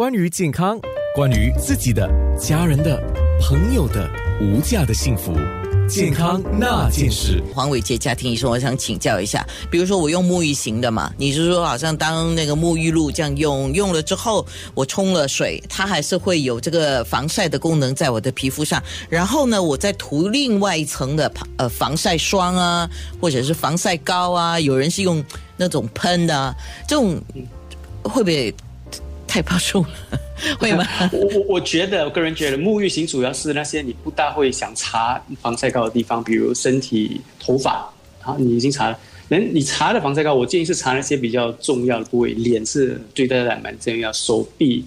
关于健康，关于自己的、家人的、朋友的无价的幸福，健康那件事。黄伟杰家庭医生，我想请教一下，比如说我用沐浴型的嘛，你是说好像当那个沐浴露这样用，用了之后我冲了水，它还是会有这个防晒的功能在我的皮肤上，然后呢，我再涂另外一层的呃防晒霜啊，或者是防晒膏啊，有人是用那种喷的啊，这种会不会太保守了？会吗？我我我觉得，我个人觉得，沐浴型主要是那些你不大会想擦防晒膏的地方，比如身体、头发，好，你已经擦了。那你擦的防晒膏，我建议是擦那些比较重要的部位，脸是对大家蛮重要，手臂、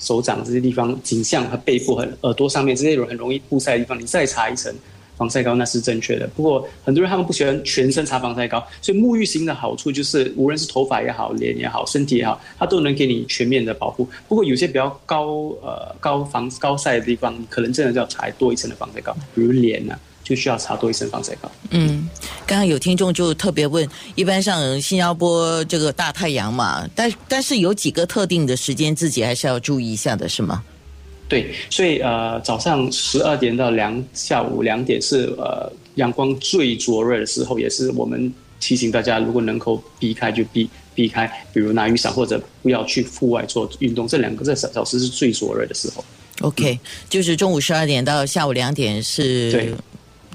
手掌这些地方，颈项和背部和耳朵上面这些很容易曝晒的地方，你再擦一层。防晒膏那是正确的，不过很多人他们不喜欢全身擦防晒膏，所以沐浴型的好处就是，无论是头发也好、脸也好、身体也好，它都能给你全面的保护。不过有些比较高呃高防高晒的地方，可能真的就要擦多一层的防晒膏，比如脸呢，就需要擦多一层防晒膏。嗯，刚刚有听众就特别问，一般上新加坡这个大太阳嘛，但但是有几个特定的时间自己还是要注意一下的，是吗？对，所以呃，早上十二点到两下午两点是呃阳光最灼热的时候，也是我们提醒大家，如果能够避开就避避开，比如拿雨伞或者不要去户外做运动，这两个这小时是最灼热的时候。OK，就是中午十二点到下午两点是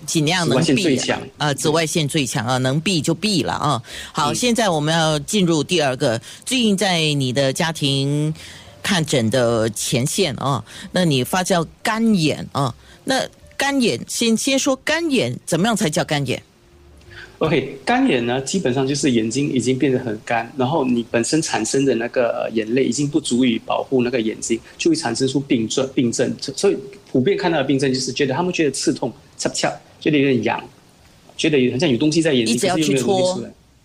尽量能避啊，紫外线最强啊，能避就避了啊。好，现在我们要进入第二个，最近在你的家庭。看诊的前线啊，那你发叫干眼啊？那干眼先先说干眼，怎么样才叫干眼？OK，干眼呢，基本上就是眼睛已经变得很干，然后你本身产生的那个眼泪已经不足以保护那个眼睛，就会产生出病症。病症，所以普遍看到的病症就是觉得他们觉得刺痛，擦不擦，觉得有点痒，觉得好像有东西在眼睛，一直要去搓，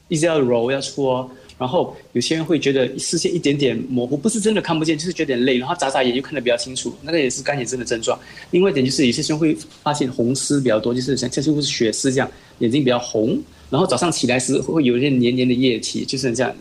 一直要揉要搓。然后有些人会觉得视线一点点模糊，不是真的看不见，就是觉得累，然后眨眨眼就看得比较清楚，那个也是干眼症的症状。另外一点就是有些人会发现红丝比较多，就是像像似乎是血丝这样，眼睛比较红。然后早上起来时会有一些黏黏的液体，就是这样，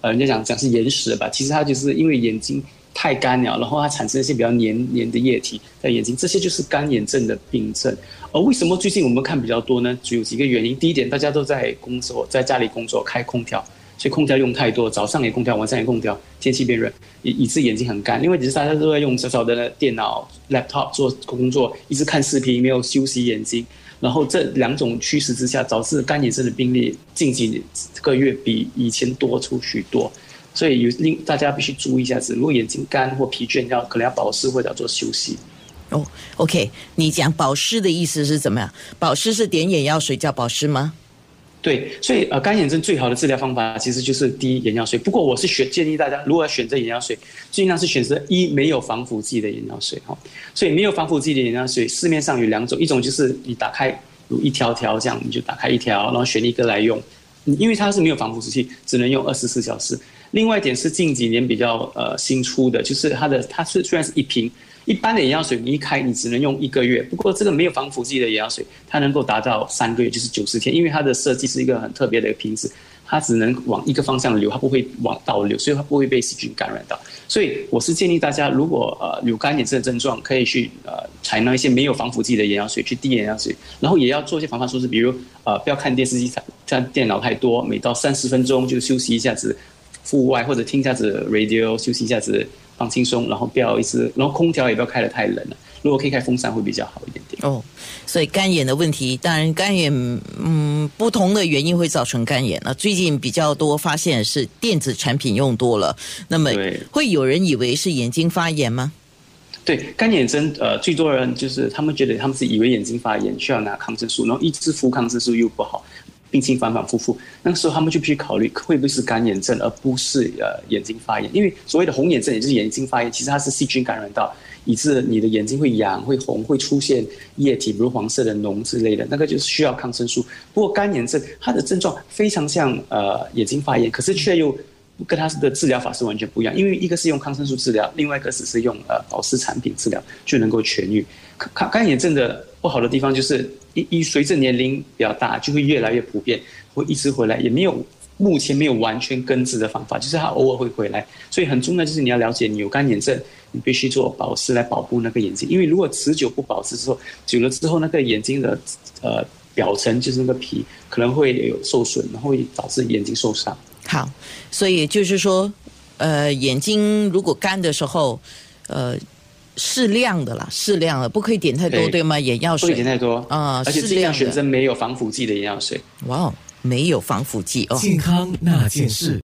呃，人家讲讲是眼屎吧，其实它就是因为眼睛太干了，然后它产生一些比较黏黏的液体在眼睛，这些就是干眼症的病症。而为什么最近我们看比较多呢？主有几个原因。第一点，大家都在工作，在家里工作，开空调。所以空调用太多，早上也空调，晚上也空调，天气变热，以以致眼睛很干。因为只是大家都在用小小的电脑、laptop 做工作，一直看视频，没有休息眼睛。然后这两种趋势之下，导致干眼症的病例近几个月比以前多出许多。所以有令大家必须注意一下子，如果眼睛干或疲倦，要可能要保湿或者要做休息。哦，OK，你讲保湿的意思是怎么样？保湿是点眼药水叫保湿吗？对，所以呃，干眼症最好的治疗方法其实就是滴眼药水。不过我是选建议大家，如果要选择眼药水，尽量是选择一没有防腐剂的眼药水哈。所以没有防腐剂的眼药水，市面上有两种，一种就是你打开有一条条这样，你就打开一条，然后选一个来用，因为它是没有防腐剂，只能用二十四小时。另外一点是近几年比较呃新出的，就是它的它是虽然是一瓶。一般的眼药水，你一开你只能用一个月。不过这个没有防腐剂的眼药水，它能够达到三个月，就是九十天。因为它的设计是一个很特别的瓶子，它只能往一个方向流，它不会往倒流，所以它不会被细菌感染到。所以我是建议大家，如果呃有干眼症的症状，可以去呃采纳一些没有防腐剂的眼药水去滴眼药水，然后也要做一些防范措施，比如呃不要看电视机、看电脑太多，每到三十分钟就休息一下子，户外或者听一下子 radio 休息一下子。放轻松，然后不要一直，然后空调也不要开得太冷了。如果可以开风扇会比较好一点点。哦，所以干眼的问题，当然干眼，嗯，不同的原因会造成干眼。那最近比较多发现是电子产品用多了，那么会有人以为是眼睛发炎吗？对，干眼症，呃，最多人就是他们觉得他们是以为眼睛发炎，需要拿抗生素，然后一直敷抗生素又不好。病情反反复复，那个时候他们就必须考虑会不会是干眼症，而不是呃眼睛发炎。因为所谓的红眼症，也就是眼睛发炎，其实它是细菌感染到，以致你的眼睛会痒、会红、会出现液体，比如黄色的脓之类的，那个就是需要抗生素。不过干眼症它的症状非常像呃眼睛发炎，可是却又跟它的治疗法是完全不一样。因为一个是用抗生素治疗，另外一个只是用呃保湿产品治疗就能够痊愈。干干眼症的不好的地方就是。一一随着年龄比较大，就会越来越普遍，会一直回来，也没有目前没有完全根治的方法，就是它偶尔会回来。所以很重要就是你要了解，你有干眼症，你必须做保湿来保护那个眼睛，因为如果持久不保湿之后，久了之后那个眼睛的呃表层就是那个皮可能会有受损，然后会导致眼睛受伤。好，所以就是说，呃，眼睛如果干的时候，呃，适量的啦，适量的，不可以点太多，对对吗？眼药不可以点水太多啊而且尽量选择没有防腐剂的眼药水。哇哦，没有防腐剂哦。健康那件事。